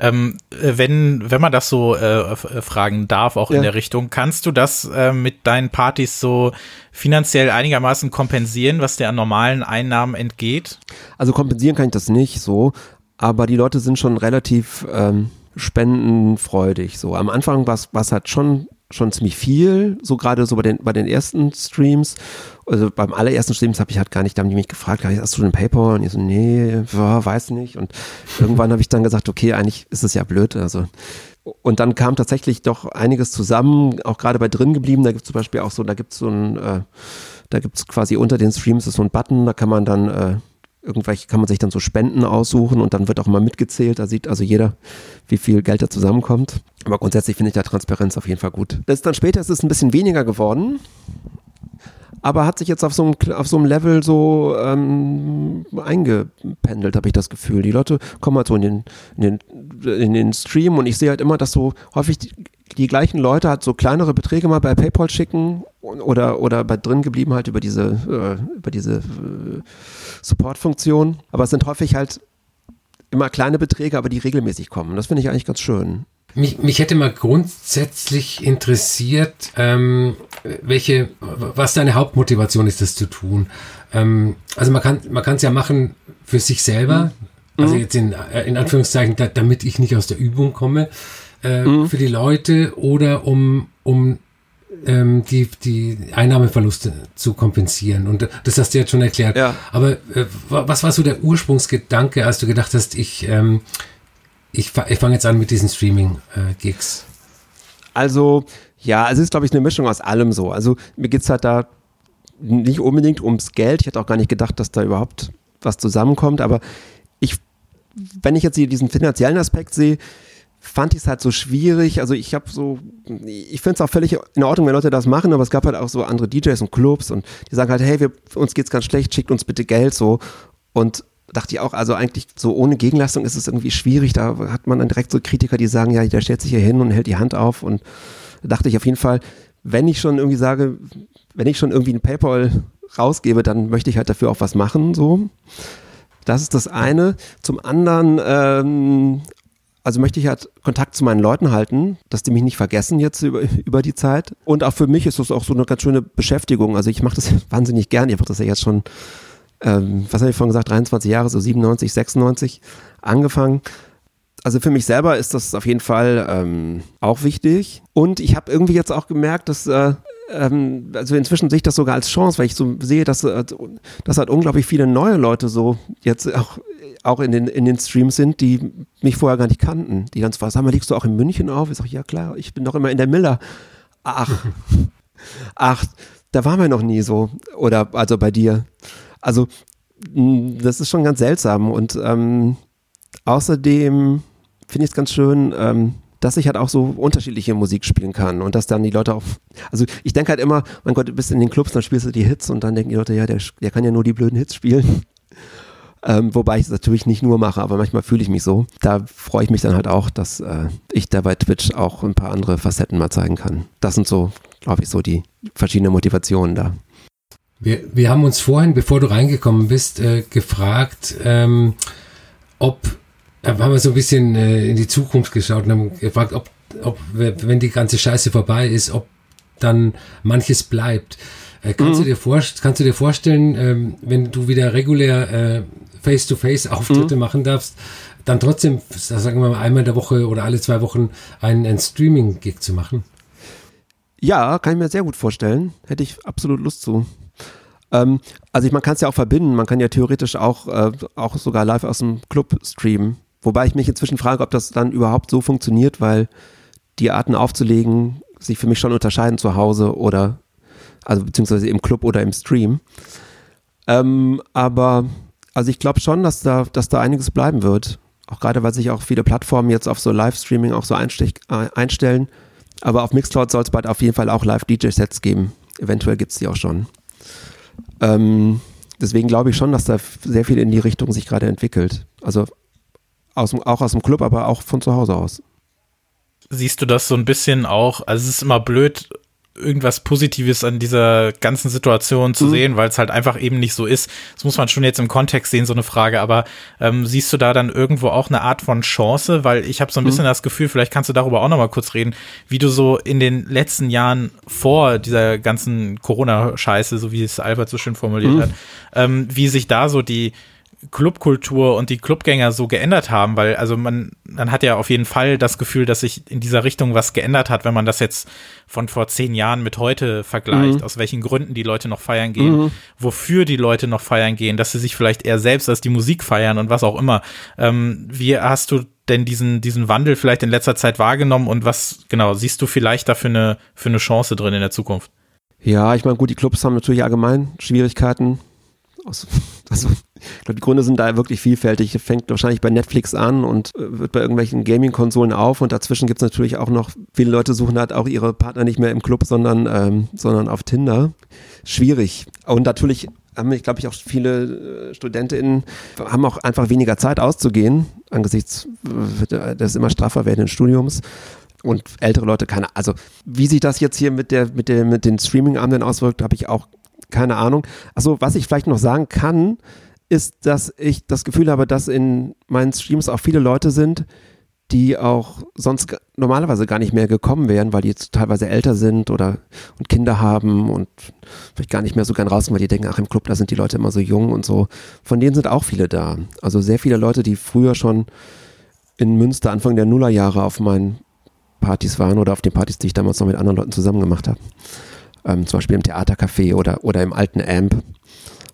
Ähm, wenn, wenn man das so äh, fragen darf, auch ja. in der Richtung, kannst du das äh, mit deinen Partys so finanziell einigermaßen kompensieren, was dir an normalen Einnahmen entgeht? Also kompensieren kann ich das nicht so, aber die Leute sind schon relativ ähm, spendenfreudig. So am Anfang war es halt schon schon ziemlich viel, so gerade so bei den, bei den ersten Streams. Also beim allerersten Streams habe ich halt gar nicht, da haben die mich gefragt, hast du einen Paper? Und ich so, nee, weiß nicht. Und irgendwann habe ich dann gesagt, okay, eigentlich ist es ja blöd. Also und dann kam tatsächlich doch einiges zusammen, auch gerade bei drin geblieben. Da gibt es zum Beispiel auch so, da gibt es so ein, äh, da gibt es quasi unter den Streams ist so ein Button, da kann man dann äh, irgendwelche kann man sich dann so Spenden aussuchen und dann wird auch mal mitgezählt. Da sieht also jeder, wie viel Geld da zusammenkommt. Aber grundsätzlich finde ich da Transparenz auf jeden Fall gut. Das ist dann später ist es ein bisschen weniger geworden. Aber hat sich jetzt auf so einem, auf so einem Level so ähm, eingependelt, habe ich das Gefühl. Die Leute kommen halt so in den, in den, in den Stream und ich sehe halt immer, dass so häufig die, die gleichen Leute halt so kleinere Beträge mal bei PayPal schicken oder, oder bei drin geblieben halt über diese, äh, über diese äh, Support-Funktion. Aber es sind häufig halt immer kleine Beträge, aber die regelmäßig kommen. Das finde ich eigentlich ganz schön. Mich, mich hätte mal grundsätzlich interessiert, ähm, welche, was deine Hauptmotivation ist, das zu tun. Ähm, also man kann, man kann es ja machen für sich selber, mhm. also jetzt in, in Anführungszeichen, da, damit ich nicht aus der Übung komme, äh, mhm. für die Leute oder um, um ähm, die, die Einnahmeverluste zu kompensieren. Und das hast du jetzt schon erklärt. Ja. Aber äh, was war so der Ursprungsgedanke, als du gedacht hast, ich, ähm, ich, ich fange jetzt an mit diesen Streaming-Gigs? also, ja, es ist, glaube ich, eine Mischung aus allem so. Also mir geht es halt da nicht unbedingt ums Geld. Ich hätte auch gar nicht gedacht, dass da überhaupt was zusammenkommt. Aber ich, wenn ich jetzt hier diesen finanziellen Aspekt sehe, fand ich es halt so schwierig. Also ich habe so, ich finde es auch völlig in Ordnung, wenn Leute das machen, aber es gab halt auch so andere DJs und Clubs und die sagen halt, hey, wir, uns geht's ganz schlecht, schickt uns bitte Geld so. Und dachte ich auch, also eigentlich so ohne Gegenleistung ist es irgendwie schwierig. Da hat man dann direkt so Kritiker, die sagen, ja, der stellt sich hier hin und hält die Hand auf. Und da dachte ich auf jeden Fall, wenn ich schon irgendwie sage, wenn ich schon irgendwie ein PayPal rausgebe, dann möchte ich halt dafür auch was machen, so. Das ist das eine. Zum anderen, ähm, also möchte ich halt Kontakt zu meinen Leuten halten, dass die mich nicht vergessen jetzt über, über die Zeit. Und auch für mich ist das auch so eine ganz schöne Beschäftigung. Also ich mache das wahnsinnig gern. Ich mache das ja jetzt schon ähm, was habe ich vorhin gesagt, 23 Jahre, so 97, 96 angefangen. Also für mich selber ist das auf jeden Fall ähm, auch wichtig. Und ich habe irgendwie jetzt auch gemerkt, dass äh, ähm, also inzwischen sehe ich das sogar als Chance, weil ich so sehe, dass, äh, dass halt unglaublich viele neue Leute so jetzt auch, auch in, den, in den Streams sind, die mich vorher gar nicht kannten. Die dann zwar sagen, liegst du auch in München auf? Ich sage, ja klar, ich bin doch immer in der Miller. Ach, ach, da waren wir noch nie so. Oder also bei dir. Also das ist schon ganz seltsam und ähm, außerdem finde ich es ganz schön, ähm, dass ich halt auch so unterschiedliche Musik spielen kann und dass dann die Leute auch, also ich denke halt immer, mein Gott, du bist in den Clubs, dann spielst du die Hits und dann denken die Leute, ja, der, der kann ja nur die blöden Hits spielen. Ähm, wobei ich es natürlich nicht nur mache, aber manchmal fühle ich mich so. Da freue ich mich dann halt auch, dass äh, ich da bei Twitch auch ein paar andere Facetten mal zeigen kann. Das sind so, glaube ich, so die verschiedenen Motivationen da. Wir, wir haben uns vorhin, bevor du reingekommen bist, äh, gefragt, ähm, ob, äh, haben wir so ein bisschen äh, in die Zukunft geschaut und haben gefragt, ob, ob, wenn die ganze Scheiße vorbei ist, ob dann manches bleibt. Äh, kannst, mhm. du dir vor, kannst du dir vorstellen, ähm, wenn du wieder regulär äh, Face-to-Face-Auftritte mhm. machen darfst, dann trotzdem, sagen wir mal, einmal in der Woche oder alle zwei Wochen einen, einen Streaming-Gig zu machen? Ja, kann ich mir sehr gut vorstellen. Hätte ich absolut Lust zu. Ähm, also ich, man kann es ja auch verbinden, man kann ja theoretisch auch, äh, auch sogar live aus dem Club streamen. Wobei ich mich inzwischen frage, ob das dann überhaupt so funktioniert, weil die Arten aufzulegen sich für mich schon unterscheiden zu Hause oder, also beziehungsweise im Club oder im Stream. Ähm, aber also ich glaube schon, dass da, dass da einiges bleiben wird. Auch gerade, weil sich auch viele Plattformen jetzt auf so Livestreaming auch so äh, einstellen. Aber auf Mixcloud soll es bald auf jeden Fall auch Live-DJ-Sets geben. Eventuell gibt es die auch schon. Ähm, deswegen glaube ich schon, dass da sehr viel in die Richtung sich gerade entwickelt. Also aus, auch aus dem Club, aber auch von zu Hause aus. Siehst du das so ein bisschen auch? Also es ist immer blöd, irgendwas Positives an dieser ganzen Situation zu mhm. sehen, weil es halt einfach eben nicht so ist. Das muss man schon jetzt im Kontext sehen, so eine Frage. Aber ähm, siehst du da dann irgendwo auch eine Art von Chance? Weil ich habe so ein mhm. bisschen das Gefühl, vielleicht kannst du darüber auch noch mal kurz reden, wie du so in den letzten Jahren vor dieser ganzen Corona-Scheiße, so wie es Albert so schön formuliert mhm. hat, ähm, wie sich da so die Clubkultur und die Clubgänger so geändert haben, weil also man, man hat ja auf jeden Fall das Gefühl, dass sich in dieser Richtung was geändert hat, wenn man das jetzt von vor zehn Jahren mit heute vergleicht, mhm. aus welchen Gründen die Leute noch feiern gehen, mhm. wofür die Leute noch feiern gehen, dass sie sich vielleicht eher selbst als die Musik feiern und was auch immer. Ähm, wie hast du denn diesen, diesen Wandel vielleicht in letzter Zeit wahrgenommen und was, genau, siehst du vielleicht da für eine, für eine Chance drin in der Zukunft? Ja, ich meine, gut, die Clubs haben natürlich allgemein Schwierigkeiten. Also, ich glaube, die Gründe sind da wirklich vielfältig. Fängt wahrscheinlich bei Netflix an und äh, wird bei irgendwelchen Gaming-Konsolen auf und dazwischen gibt es natürlich auch noch, viele Leute suchen halt auch ihre Partner nicht mehr im Club, sondern, ähm, sondern auf Tinder. Schwierig. Und natürlich haben, ich glaube ich, auch viele äh, StudentInnen haben auch einfach weniger Zeit auszugehen, angesichts äh, des immer straffer werdenden Studiums und ältere Leute keine. Also wie sich das jetzt hier mit der mit der mit den Streaming-Abenden auswirkt, habe ich auch keine Ahnung. Also was ich vielleicht noch sagen kann, ist, dass ich das Gefühl habe, dass in meinen Streams auch viele Leute sind, die auch sonst normalerweise gar nicht mehr gekommen wären, weil die jetzt teilweise älter sind oder und Kinder haben und vielleicht gar nicht mehr so gern rausgehen, weil die denken, ach im Club, da sind die Leute immer so jung und so. Von denen sind auch viele da. Also sehr viele Leute, die früher schon in Münster Anfang der Nullerjahre auf meinen Partys waren oder auf den Partys, die ich damals noch mit anderen Leuten zusammen gemacht habe. Ähm, zum Beispiel im Theatercafé oder, oder im alten Amp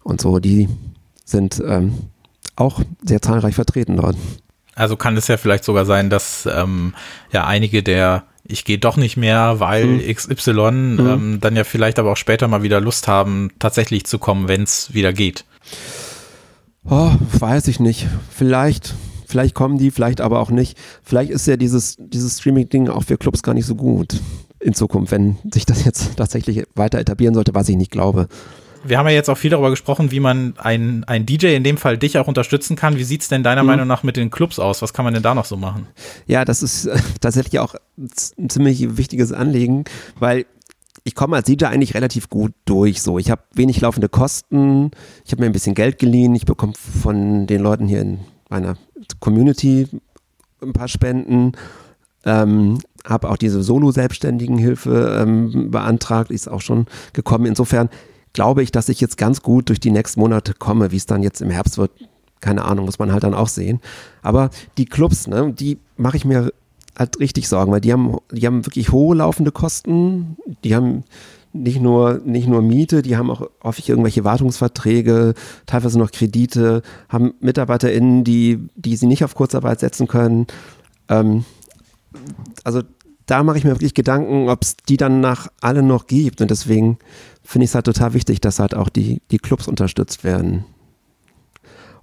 und so, die sind ähm, auch sehr zahlreich vertreten dort. Also kann es ja vielleicht sogar sein, dass ähm, ja einige der ich gehe doch nicht mehr, weil mhm. XY mhm. Ähm, dann ja vielleicht aber auch später mal wieder Lust haben, tatsächlich zu kommen, wenn es wieder geht. Oh, weiß ich nicht. Vielleicht, vielleicht kommen die, vielleicht aber auch nicht. Vielleicht ist ja dieses, dieses Streaming-Ding auch für Clubs gar nicht so gut in Zukunft, wenn sich das jetzt tatsächlich weiter etablieren sollte, was ich nicht glaube. Wir haben ja jetzt auch viel darüber gesprochen, wie man ein, ein DJ, in dem Fall dich auch unterstützen kann. Wie sieht es denn deiner mhm. Meinung nach mit den Clubs aus? Was kann man denn da noch so machen? Ja, das ist äh, tatsächlich auch ein ziemlich wichtiges Anliegen, weil ich komme als DJ eigentlich relativ gut durch. So, ich habe wenig laufende Kosten, ich habe mir ein bisschen Geld geliehen, ich bekomme von den Leuten hier in meiner Community ein paar Spenden, ähm, habe auch diese Solo-Selbstständigen-Hilfe ähm, beantragt, ist auch schon gekommen. Insofern glaube ich, dass ich jetzt ganz gut durch die nächsten Monate komme, wie es dann jetzt im Herbst wird. Keine Ahnung, muss man halt dann auch sehen. Aber die Clubs, ne, die mache ich mir halt richtig Sorgen, weil die haben, die haben wirklich hohe laufende Kosten. Die haben nicht nur, nicht nur Miete, die haben auch häufig irgendwelche Wartungsverträge, teilweise noch Kredite, haben MitarbeiterInnen, die, die sie nicht auf Kurzarbeit setzen können. Ähm, also da mache ich mir wirklich Gedanken, ob es die dann nach alle noch gibt. Und deswegen finde ich es halt total wichtig, dass halt auch die, die Clubs unterstützt werden.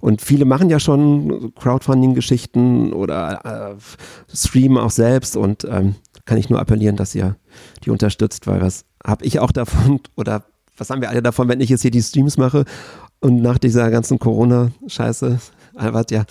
Und viele machen ja schon Crowdfunding-Geschichten oder äh, streamen auch selbst und ähm, kann ich nur appellieren, dass ihr die unterstützt, weil was habe ich auch davon oder was haben wir alle davon, wenn ich jetzt hier die Streams mache und nach dieser ganzen Corona-Scheiße, Albert, ja,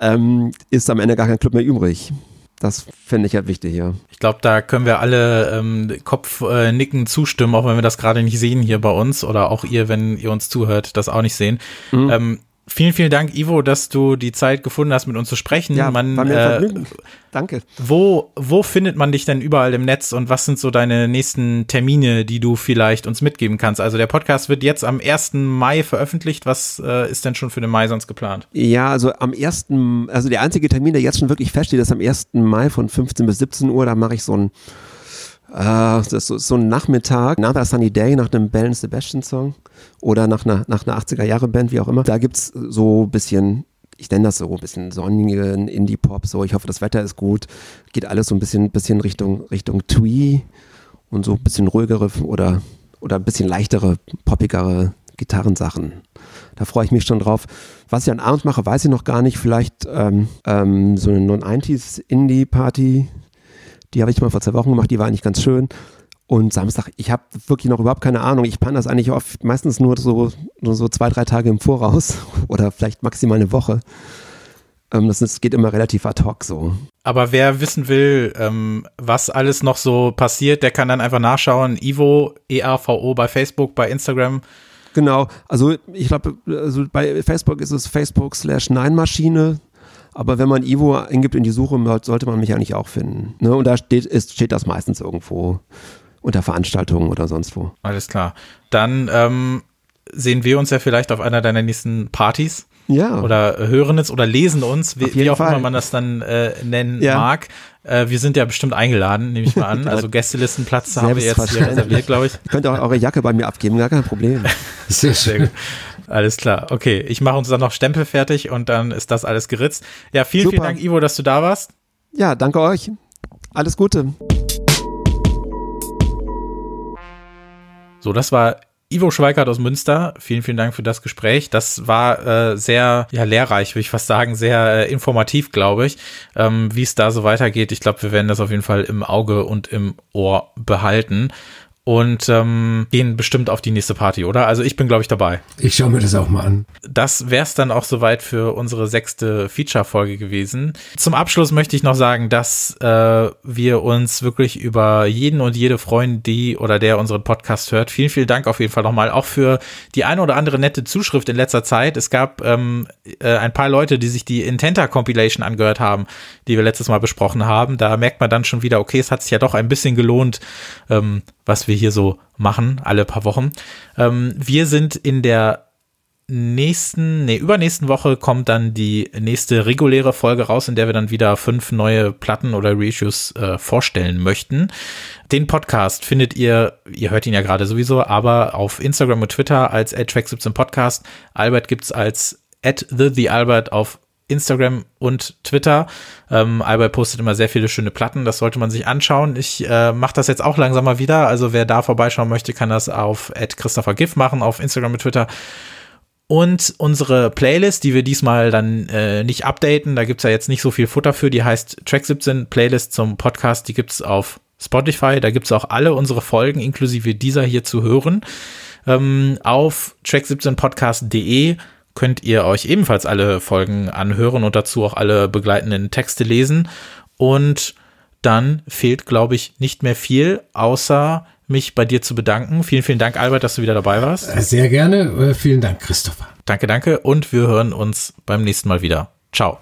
ähm, ist am Ende gar kein Club mehr übrig. Das finde ich ja wichtig, ja. Ich glaube, da können wir alle ähm, Kopfnicken äh, zustimmen, auch wenn wir das gerade nicht sehen hier bei uns oder auch ihr, wenn ihr uns zuhört, das auch nicht sehen. Mhm. Ähm, Vielen, vielen Dank, Ivo, dass du die Zeit gefunden hast, mit uns zu sprechen. Ja, man, war mir äh, Vergnügen. Danke. Wo, wo findet man dich denn überall im Netz und was sind so deine nächsten Termine, die du vielleicht uns mitgeben kannst? Also der Podcast wird jetzt am 1. Mai veröffentlicht. Was äh, ist denn schon für den Mai sonst geplant? Ja, also am 1., also der einzige Termin, der jetzt schon wirklich feststeht, ist am 1. Mai von 15 bis 17 Uhr. Da mache ich so ein das ist so, so ein Nachmittag, Another Sunny Day nach einem Bell Sebastian Song oder nach einer, nach einer 80er Jahre Band, wie auch immer. Da gibt es so ein bisschen ich nenne das so ein bisschen sonnigen Indie-Pop, so ich hoffe, das Wetter ist gut, geht alles so ein bisschen, bisschen Richtung, Richtung Twee und so ein bisschen ruhigere oder, oder ein bisschen leichtere, poppigere Gitarrensachen. Da freue ich mich schon drauf. Was ich an Abend mache, weiß ich noch gar nicht. Vielleicht ähm, ähm, so eine Non-90s Indie-Party, die habe ich mal vor zwei Wochen gemacht, die war eigentlich ganz schön. Und Samstag, ich habe wirklich noch überhaupt keine Ahnung. Ich plane das eigentlich oft meistens nur so, nur so zwei, drei Tage im Voraus oder vielleicht maximal eine Woche. Ähm, das ist, geht immer relativ ad hoc so. Aber wer wissen will, ähm, was alles noch so passiert, der kann dann einfach nachschauen. Ivo, E-A-V-O bei Facebook, bei Instagram. Genau, also ich glaube, also bei Facebook ist es Facebook slash Nein-Maschine. Aber wenn man Ivo eingibt in die Suche, sollte man mich eigentlich auch finden. Ne? Und da steht, ist, steht das meistens irgendwo unter Veranstaltungen oder sonst wo. Alles klar. Dann ähm, sehen wir uns ja vielleicht auf einer deiner nächsten Partys. Ja. Oder hören es oder lesen uns, wie, wie auch Fall. immer man das dann äh, nennen ja. mag. Äh, wir sind ja bestimmt eingeladen, nehme ich mal an. Also Gästelistenplatz haben wir jetzt hier reserviert, glaube ich. Ihr könnt auch eure Jacke bei mir abgeben, gar kein Problem. Sehr schön. Alles klar. Okay, ich mache uns dann noch Stempel fertig und dann ist das alles geritzt. Ja, vielen, Super. vielen Dank, Ivo, dass du da warst. Ja, danke euch. Alles Gute. So, das war Ivo Schweikart aus Münster. Vielen, vielen Dank für das Gespräch. Das war äh, sehr ja, lehrreich, würde ich fast sagen, sehr äh, informativ, glaube ich, ähm, wie es da so weitergeht. Ich glaube, wir werden das auf jeden Fall im Auge und im Ohr behalten und ähm, gehen bestimmt auf die nächste Party, oder? Also ich bin, glaube ich, dabei. Ich schaue mir das auch mal an. Das wäre es dann auch soweit für unsere sechste Feature-Folge gewesen. Zum Abschluss möchte ich noch sagen, dass äh, wir uns wirklich über jeden und jede freuen, die oder der unseren Podcast hört. Vielen, vielen Dank auf jeden Fall nochmal, auch für die eine oder andere nette Zuschrift in letzter Zeit. Es gab ähm, äh, ein paar Leute, die sich die Intenta Compilation angehört haben, die wir letztes Mal besprochen haben. Da merkt man dann schon wieder, okay, es hat sich ja doch ein bisschen gelohnt, ähm, was wir hier so machen, alle paar Wochen. Ähm, wir sind in der nächsten, nee, übernächsten Woche kommt dann die nächste reguläre Folge raus, in der wir dann wieder fünf neue Platten oder Reissues äh, vorstellen möchten. Den Podcast findet ihr, ihr hört ihn ja gerade sowieso, aber auf Instagram und Twitter als track17 Podcast. Albert gibt's als at the, the Albert auf Instagram und Twitter. Ähm, Albert postet immer sehr viele schöne Platten, das sollte man sich anschauen. Ich äh, mache das jetzt auch langsam mal wieder, also wer da vorbeischauen möchte, kann das auf Christopher Giff machen, auf Instagram und Twitter. Und unsere Playlist, die wir diesmal dann äh, nicht updaten, da gibt's ja jetzt nicht so viel Futter für, die heißt Track 17 Playlist zum Podcast, die gibt's auf Spotify, da gibt's auch alle unsere Folgen, inklusive dieser hier zu hören. Ähm, auf track17podcast.de könnt ihr euch ebenfalls alle Folgen anhören und dazu auch alle begleitenden Texte lesen. Und dann fehlt, glaube ich, nicht mehr viel, außer mich bei dir zu bedanken. Vielen, vielen Dank, Albert, dass du wieder dabei warst. Sehr gerne. Äh, vielen Dank, Christopher. Danke, danke. Und wir hören uns beim nächsten Mal wieder. Ciao.